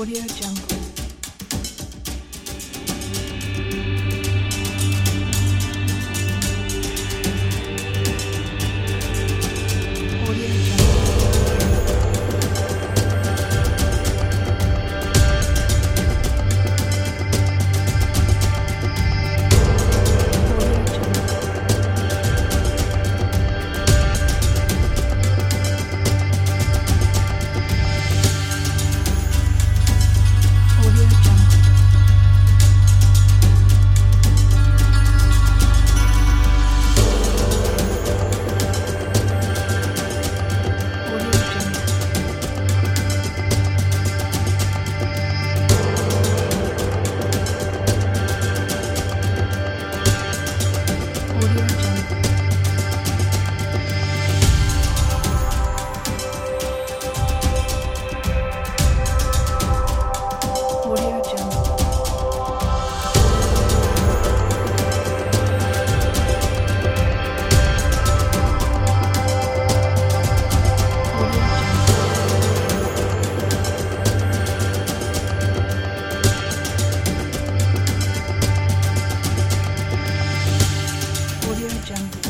Audio Jungle. 这样